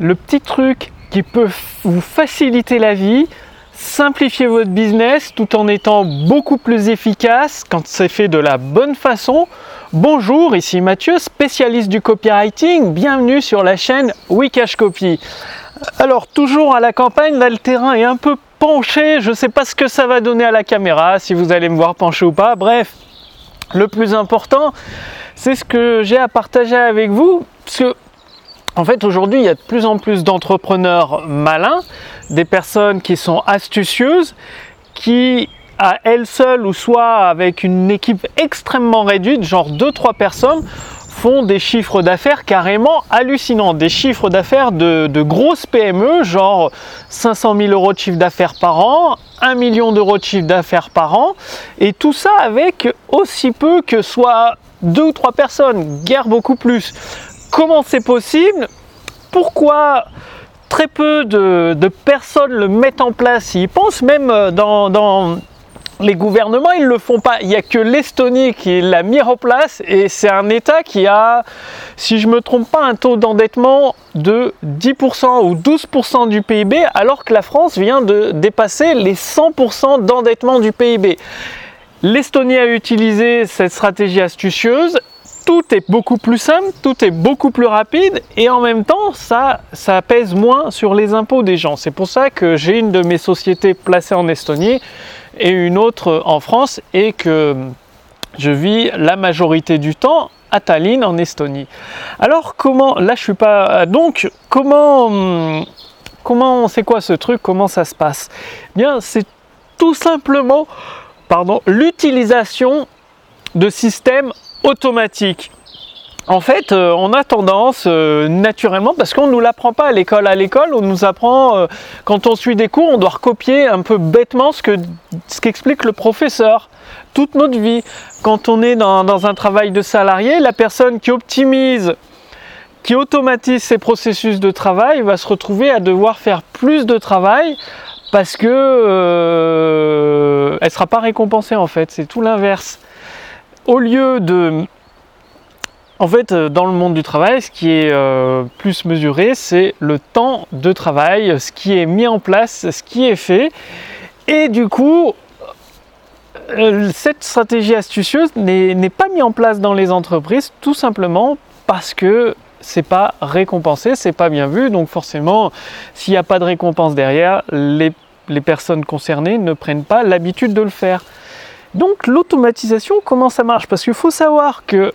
le petit truc qui peut vous faciliter la vie, simplifier votre business tout en étant beaucoup plus efficace quand c'est fait de la bonne façon. Bonjour, ici Mathieu, spécialiste du copywriting. Bienvenue sur la chaîne Wikash Copy. Alors, toujours à la campagne, là le terrain est un peu penché. Je ne sais pas ce que ça va donner à la caméra, si vous allez me voir pencher ou pas. Bref, le plus important, c'est ce que j'ai à partager avec vous. En fait, aujourd'hui, il y a de plus en plus d'entrepreneurs malins, des personnes qui sont astucieuses, qui à elles seules ou soit avec une équipe extrêmement réduite, genre 2-3 personnes, font des chiffres d'affaires carrément hallucinants, des chiffres d'affaires de, grosses PME, genre 500 000 euros de chiffre d'affaires par an, 1 million d'euros de chiffre d'affaires par an, et tout ça avec aussi peu que soit deux ou trois personnes, guère beaucoup plus. Comment c'est possible? Pourquoi très peu de, personnes le mettent en place? Ils pensent même euh, dans, les gouvernements, ils ne le font pas. Il n'y a que l'Estonie qui l'a mis en place et c'est un État qui a, si je ne me trompe pas, un taux d'endettement de 10% ou 12% du PIB alors que la France vient de dépasser les 100% d'endettement du PIB. L'Estonie a utilisé cette stratégie astucieuse tout est beaucoup plus simple, tout est beaucoup plus rapide et en même temps ça, ça pèse moins sur les impôts des gens. C'est pour ça que j'ai une de mes sociétés placée en Estonie et une autre en France et que je vis la majorité du temps à Tallinn en Estonie. Alors comment, là je suis pas, donc comment, comment c'est quoi ce truc, comment ça se passe? Bien c'est tout simplement, pardon, l'utilisation de systèmes automatique. En fait, euh, on a tendance euh, naturellement, parce qu'on ne nous l'apprend pas à l'école. À l'école, on nous apprend, euh, quand on suit des cours, on doit recopier un peu bêtement ce que ce qu'explique le professeur toute notre vie. Quand on est dans, un travail de salarié, la personne qui optimise, qui automatise ses processus de travail va se retrouver à devoir faire plus de travail parce que elle sera pas récompensée en fait. C'est tout l'inverse au lieu de... En fait, euh, dans le monde du travail, ce qui est euh, plus mesuré, c'est le temps de travail, ce qui est mis en place, ce qui est fait. Et du coup, euh, cette stratégie astucieuse n'est pas mise en place dans les entreprises tout simplement parce que c'est pas récompensé, c'est pas bien vu. Donc forcément, s'il n'y a pas de récompense derrière, les personnes concernées ne prennent pas l'habitude de le faire. Donc l'automatisation, comment ça marche? Parce qu'il faut savoir que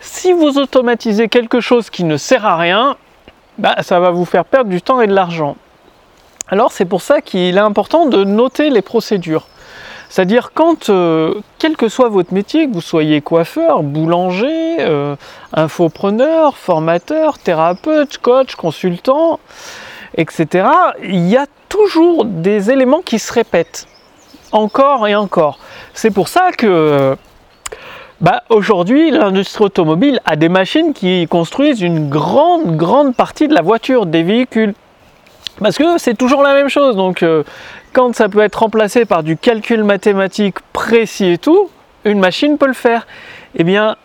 si vous automatisez quelque chose qui ne sert à rien, bah, ça va vous faire perdre du temps et de l'argent. Alors c'est pour ça qu'il est important de noter les procédures. C'est-à-dire quand, euh, quel que soit votre métier, que vous soyez coiffeur, boulanger, euh, infopreneur, formateur, thérapeute, coach, consultant, etc., il y a toujours des éléments qui se répètent encore et encore. C'est pour ça que bah, aujourd'hui, l'industrie automobile a des machines qui construisent une grande, grande partie de la voiture, des véhicules. Parce que c'est toujours la même chose. Donc, euh, quand ça peut être remplacé par du calcul mathématique précis et tout, une machine peut le faire. Eh bien,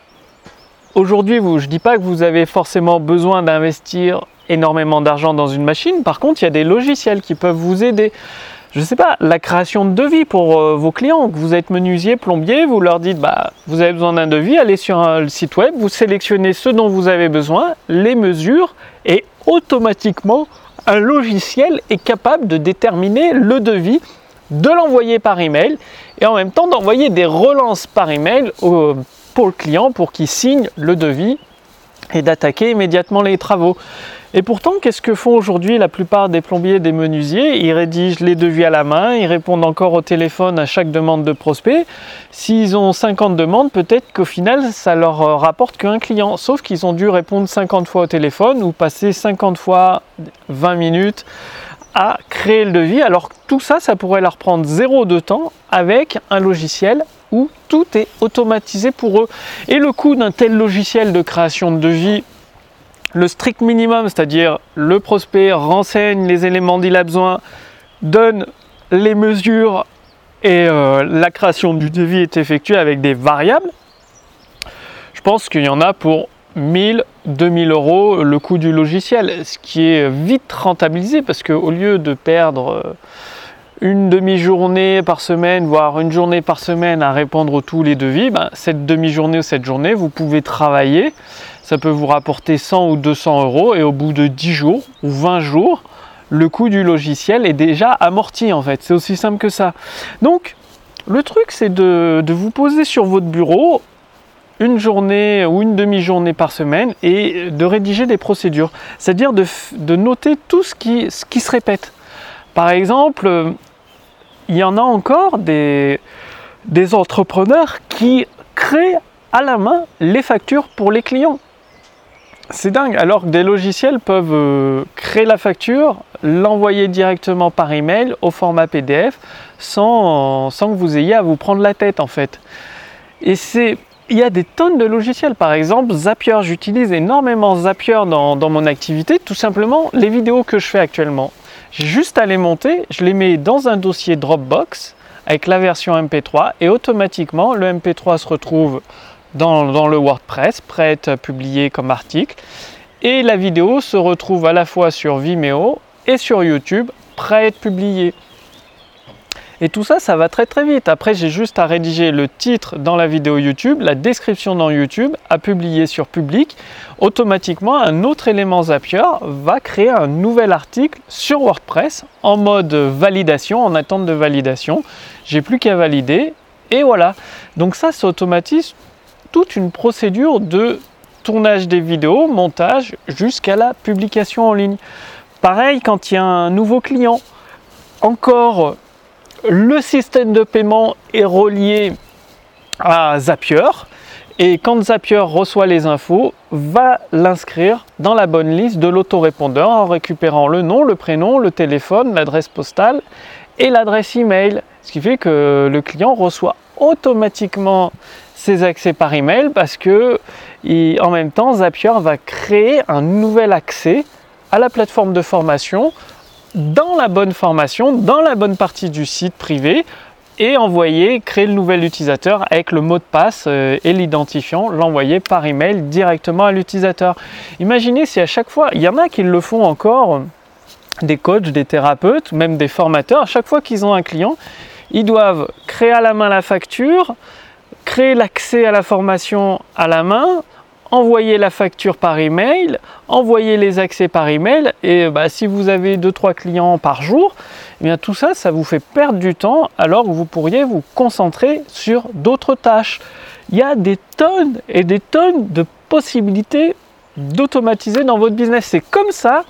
aujourd'hui, je ne dis pas que vous avez forcément besoin d'investir énormément d'argent dans une machine. Par contre, il y a des logiciels qui peuvent vous aider je ne sais pas, la création de devis pour euh, vos clients. Vous êtes menuisier, plombier, vous leur dites bah, vous avez besoin d'un devis, allez sur un, site web, vous sélectionnez ce dont vous avez besoin, les mesures et automatiquement un logiciel est capable de déterminer le devis, de l'envoyer par email et en même temps d'envoyer des relances par email pour le client pour qu'il signe le devis et d'attaquer immédiatement les travaux. Et pourtant, qu'est-ce que font aujourd'hui la plupart des plombiers des menuisiers? Ils rédigent les devis à la main, ils répondent encore au téléphone à chaque demande de prospect. S'ils ont 50 demandes, peut-être qu'au final, ça leur euh, rapporte qu'un client. Sauf qu'ils ont dû répondre 50 fois au téléphone ou passer 50 fois 20 minutes à créer le devis. Alors tout ça, ça pourrait leur prendre zéro de temps avec un logiciel où tout est automatisé pour eux. Et le coût d'un tel logiciel de création de devis le strict minimum, c'est-à-dire le prospect renseigne les éléments dont il a besoin, donne les mesures et euh, la création du devis est effectuée avec des variables. Je pense qu'il y en a pour 1000, 2000 euros le coût du logiciel, ce qui est vite rentabilisé parce qu'au lieu de perdre euh, une demi-journée par semaine, voire une journée par semaine à répondre tous les devis, ben, cette demi-journée ou cette journée, vous pouvez travailler. Ça peut vous rapporter 100 ou 200 euros et au bout de 10 jours ou 20 jours, le coût du logiciel est déjà amorti en fait. C'est aussi simple que ça. Donc, le truc, c'est de, vous poser sur votre bureau une journée ou une demi-journée par semaine et de rédiger des procédures. C'est-à-dire de, noter tout ce qui, ce qui se répète. Par exemple, il y en a encore des, des entrepreneurs qui créent à la main les factures pour les clients. C'est dingue, alors que des logiciels peuvent euh, créer la facture, l'envoyer directement par email au format PDF sans, que vous ayez à vous prendre la tête en fait. Et c'est, il y a des tonnes de logiciels, par exemple Zapier, j'utilise énormément Zapier dans, dans mon activité, tout simplement les vidéos que je fais actuellement. J'ai juste à les monter, je les mets dans un dossier Dropbox avec la version MP3 et automatiquement le MP3 se retrouve dans, le WordPress, prêt à être publié comme article. Et la vidéo se retrouve à la fois sur Vimeo et sur YouTube, prêt à être publiée. Et tout ça, ça va très très vite. Après, j'ai juste à rédiger le titre dans la vidéo YouTube, la description dans YouTube, à publier sur public. Automatiquement, un autre élément Zapier va créer un nouvel article sur WordPress en mode validation, en attente de validation. J'ai plus qu'à valider et voilà. Donc ça, c'est automatise toute une procédure de tournage des vidéos, montage, jusqu'à la publication en ligne. Pareil quand il y a un nouveau client. Encore, le système de paiement est relié à Zapier. Et quand Zapier reçoit les infos, va l'inscrire dans la bonne liste de l'autorépondeur en récupérant le nom, le prénom, le téléphone, l'adresse postale et l'adresse email. Ce qui fait que le client reçoit automatiquement ses accès par email parce que en même temps Zapier va créer un nouvel accès à la plateforme de formation dans la bonne formation, dans la bonne partie du site privé et envoyer, créer le nouvel utilisateur avec le mot de passe euh, et l'identifiant, l'envoyer par email directement à l'utilisateur. Imaginez si à chaque fois, il y en a qui le font encore, des coachs, des thérapeutes, même des formateurs, à chaque fois qu'ils ont un client, ils doivent créer à la main la facture, l'accès à la formation à la main, envoyer la facture par email, envoyer les accès par email et bah, si vous avez 2-3 clients par jour, eh bien tout ça, ça vous fait perdre du temps alors que vous pourriez vous concentrer sur d'autres tâches. Il y a des tonnes et des tonnes de possibilités d'automatiser dans votre business. C'est comme ça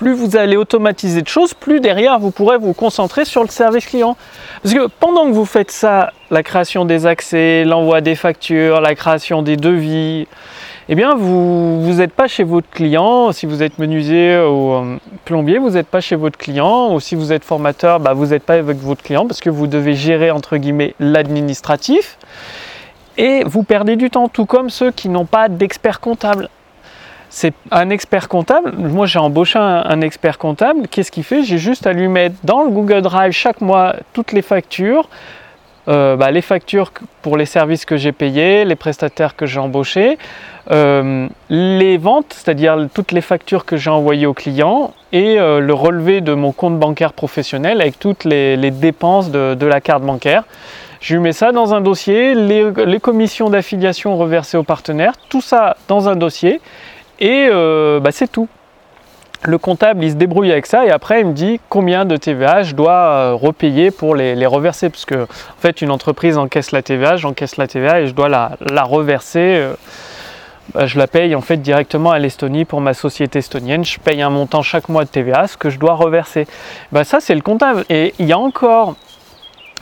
plus vous allez automatiser de choses, plus derrière vous pourrez vous concentrer sur le service client. Parce que pendant que vous faites ça, la création des accès, l'envoi des factures, la création des devis, eh bien vous n'êtes pas chez votre client. Si vous êtes menuisier ou euh, plombier, vous n'êtes pas chez votre client. Ou si vous êtes formateur, bah, vous n'êtes pas avec votre client parce que vous devez gérer entre guillemets l'administratif. Et vous perdez du temps, tout comme ceux qui n'ont pas d'expert comptable c'est un expert comptable. Moi, j'ai embauché un, expert comptable. Qu'est-ce qu'il fait? J'ai juste à lui mettre dans le Google Drive chaque mois toutes les factures, euh, bah, les factures pour les services que j'ai payés, les prestataires que j'ai embauchés, euh, les ventes, c'est-à-dire toutes les factures que j'ai envoyées aux clients et euh, le relevé de mon compte bancaire professionnel avec toutes les, dépenses de, la carte bancaire. Je lui mets ça dans un dossier, les, les commissions d'affiliation reversées aux partenaires, tout ça dans un dossier et euh, bah, c'est tout. Le comptable, il se débrouille avec ça et après, il me dit combien de TVA je dois euh, repayer pour les, reverser. Parce que, en fait, une entreprise encaisse la TVA, j'encaisse la TVA et je dois la, reverser. Euh, bah, je la paye en fait directement à l'Estonie pour ma société estonienne. Je paye un montant chaque mois de TVA, ce que je dois reverser. Bah, ça, c'est le comptable. Et il y a encore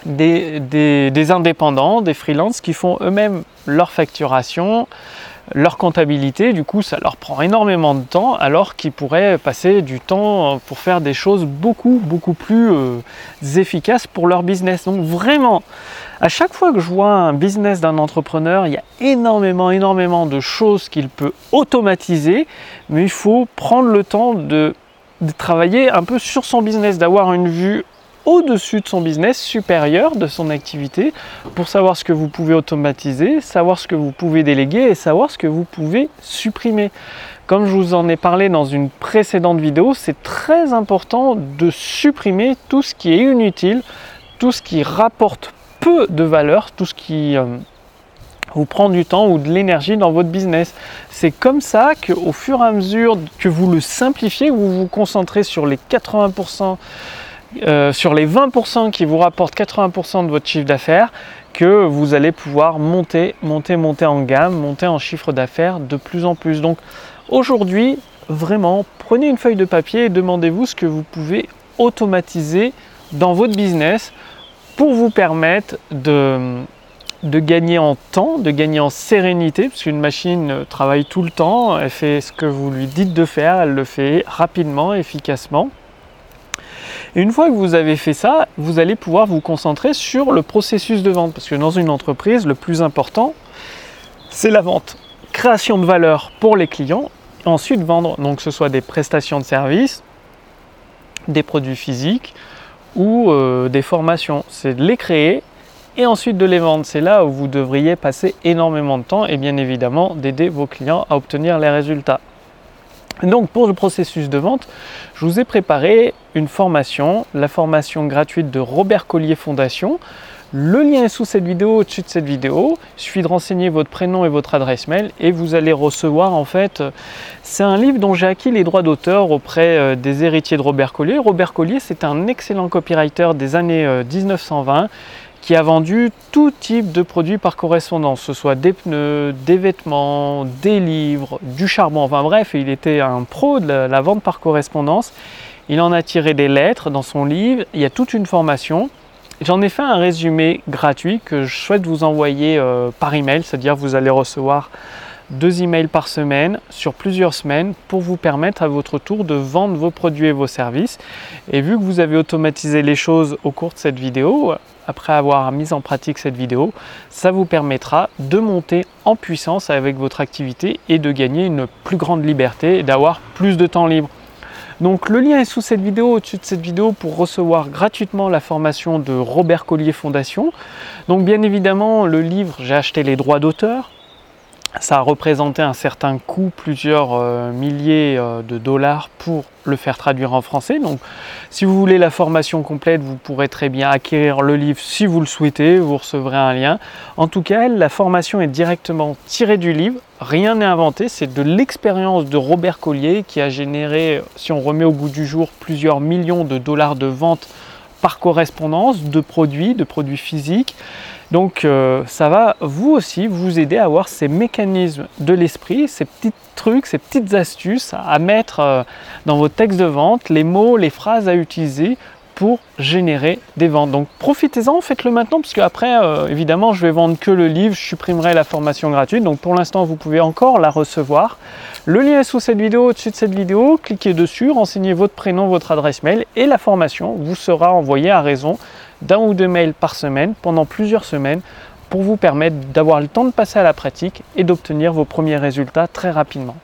des, indépendants, des freelances qui font eux-mêmes leur facturation, leur comptabilité, du coup, ça leur prend énormément de temps, alors qu'ils pourraient passer du temps pour faire des choses beaucoup, beaucoup plus euh, efficaces pour leur business. Donc vraiment, à chaque fois que je vois un business d'un entrepreneur, il y a énormément, énormément de choses qu'il peut automatiser, mais il faut prendre le temps de travailler un peu sur son business, d'avoir une vue au-dessus de son business, supérieur de son activité, pour savoir ce que vous pouvez automatiser, savoir ce que vous pouvez déléguer et savoir ce que vous pouvez supprimer. Comme je vous en ai parlé dans une précédente vidéo, c'est très important de supprimer tout ce qui est inutile, tout ce qui rapporte peu de valeur, tout ce qui euh, vous prend du temps ou de l'énergie dans votre business. C'est comme ça qu'au fur et à mesure que vous le simplifiez, vous vous concentrez sur les 80%, euh, sur les 20% qui vous rapportent 80% de votre chiffre d'affaires, que vous allez pouvoir monter, monter, monter en gamme, monter en chiffre d'affaires de plus en plus. Donc aujourd'hui, vraiment, prenez une feuille de papier et demandez-vous ce que vous pouvez automatiser dans votre business pour vous permettre de, de gagner en temps, de gagner en sérénité, parce qu'une machine travaille tout le temps, elle fait ce que vous lui dites de faire, elle le fait rapidement, efficacement. Une fois que vous avez fait ça, vous allez pouvoir vous concentrer sur le processus de vente, parce que dans une entreprise, le plus important, c'est la vente. Création de valeur pour les clients, ensuite vendre, donc que ce soit des prestations de services, des produits physiques ou euh, des formations. C'est de les créer et ensuite de les vendre. C'est là où vous devriez passer énormément de temps et bien évidemment d'aider vos clients à obtenir les résultats. Donc pour le processus de vente, je vous ai préparé une formation, la formation gratuite de Robert Collier Fondation. Le lien est sous cette vidéo, au-dessus de cette vidéo. Il suffit de renseigner votre prénom et votre adresse mail et vous allez recevoir en fait, c'est un livre dont j'ai acquis les droits d'auteur auprès euh, des héritiers de Robert Collier. Robert Collier, c'est un excellent copywriter des années 1920 euh, qui a vendu tout type de produits par correspondance, que ce soit des pneus, des vêtements, des livres, du charbon, enfin bref, il était un pro de la, vente par correspondance. Il en a tiré des lettres dans son livre, il y a toute une formation. J'en ai fait un résumé gratuit que je souhaite vous envoyer euh, par email, c'est-à-dire vous allez recevoir deux emails par semaine sur plusieurs semaines pour vous permettre à votre tour de vendre vos produits et vos services. Et vu que vous avez automatisé les choses au cours de cette vidéo, après avoir mis en pratique cette vidéo, ça vous permettra de monter en puissance avec votre activité et de gagner une plus grande liberté et d'avoir plus de temps libre. Donc le lien est sous cette vidéo, au-dessus de cette vidéo pour recevoir gratuitement la formation de Robert Collier Fondation. Donc bien évidemment, le livre, j'ai acheté les droits d'auteur ça a représenté un certain coût, plusieurs euh, milliers euh, de dollars pour le faire traduire en français. Donc si vous voulez la formation complète, vous pourrez très bien acquérir le livre si vous le souhaitez, vous recevrez un lien. En tout cas, la formation est directement tirée du livre, rien n'est inventé, c'est de l'expérience de Robert Collier qui a généré, si on remet au goût du jour, plusieurs millions de dollars de ventes par correspondance de produits, de produits physiques. Donc euh, ça va vous aussi vous aider à avoir ces mécanismes de l'esprit, ces petits trucs, ces petites astuces à mettre euh, dans vos textes de vente, les mots, les phrases à utiliser pour générer des ventes. Donc profitez-en, faites-le maintenant, parce qu'après, euh, évidemment, je vais vendre que le livre, je supprimerai la formation gratuite. Donc pour l'instant, vous pouvez encore la recevoir. Le lien est sous cette vidéo, au-dessus de cette vidéo. Cliquez dessus, renseignez votre prénom, votre adresse mail et la formation vous sera envoyée à raison d'un ou deux mails par semaine pendant plusieurs semaines pour vous permettre d'avoir le temps de passer à la pratique et d'obtenir vos premiers résultats très rapidement.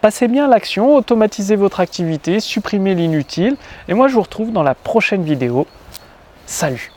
Passez bien l'action, automatisez votre activité, supprimez l'inutile. Et moi, je vous retrouve dans la prochaine vidéo. Salut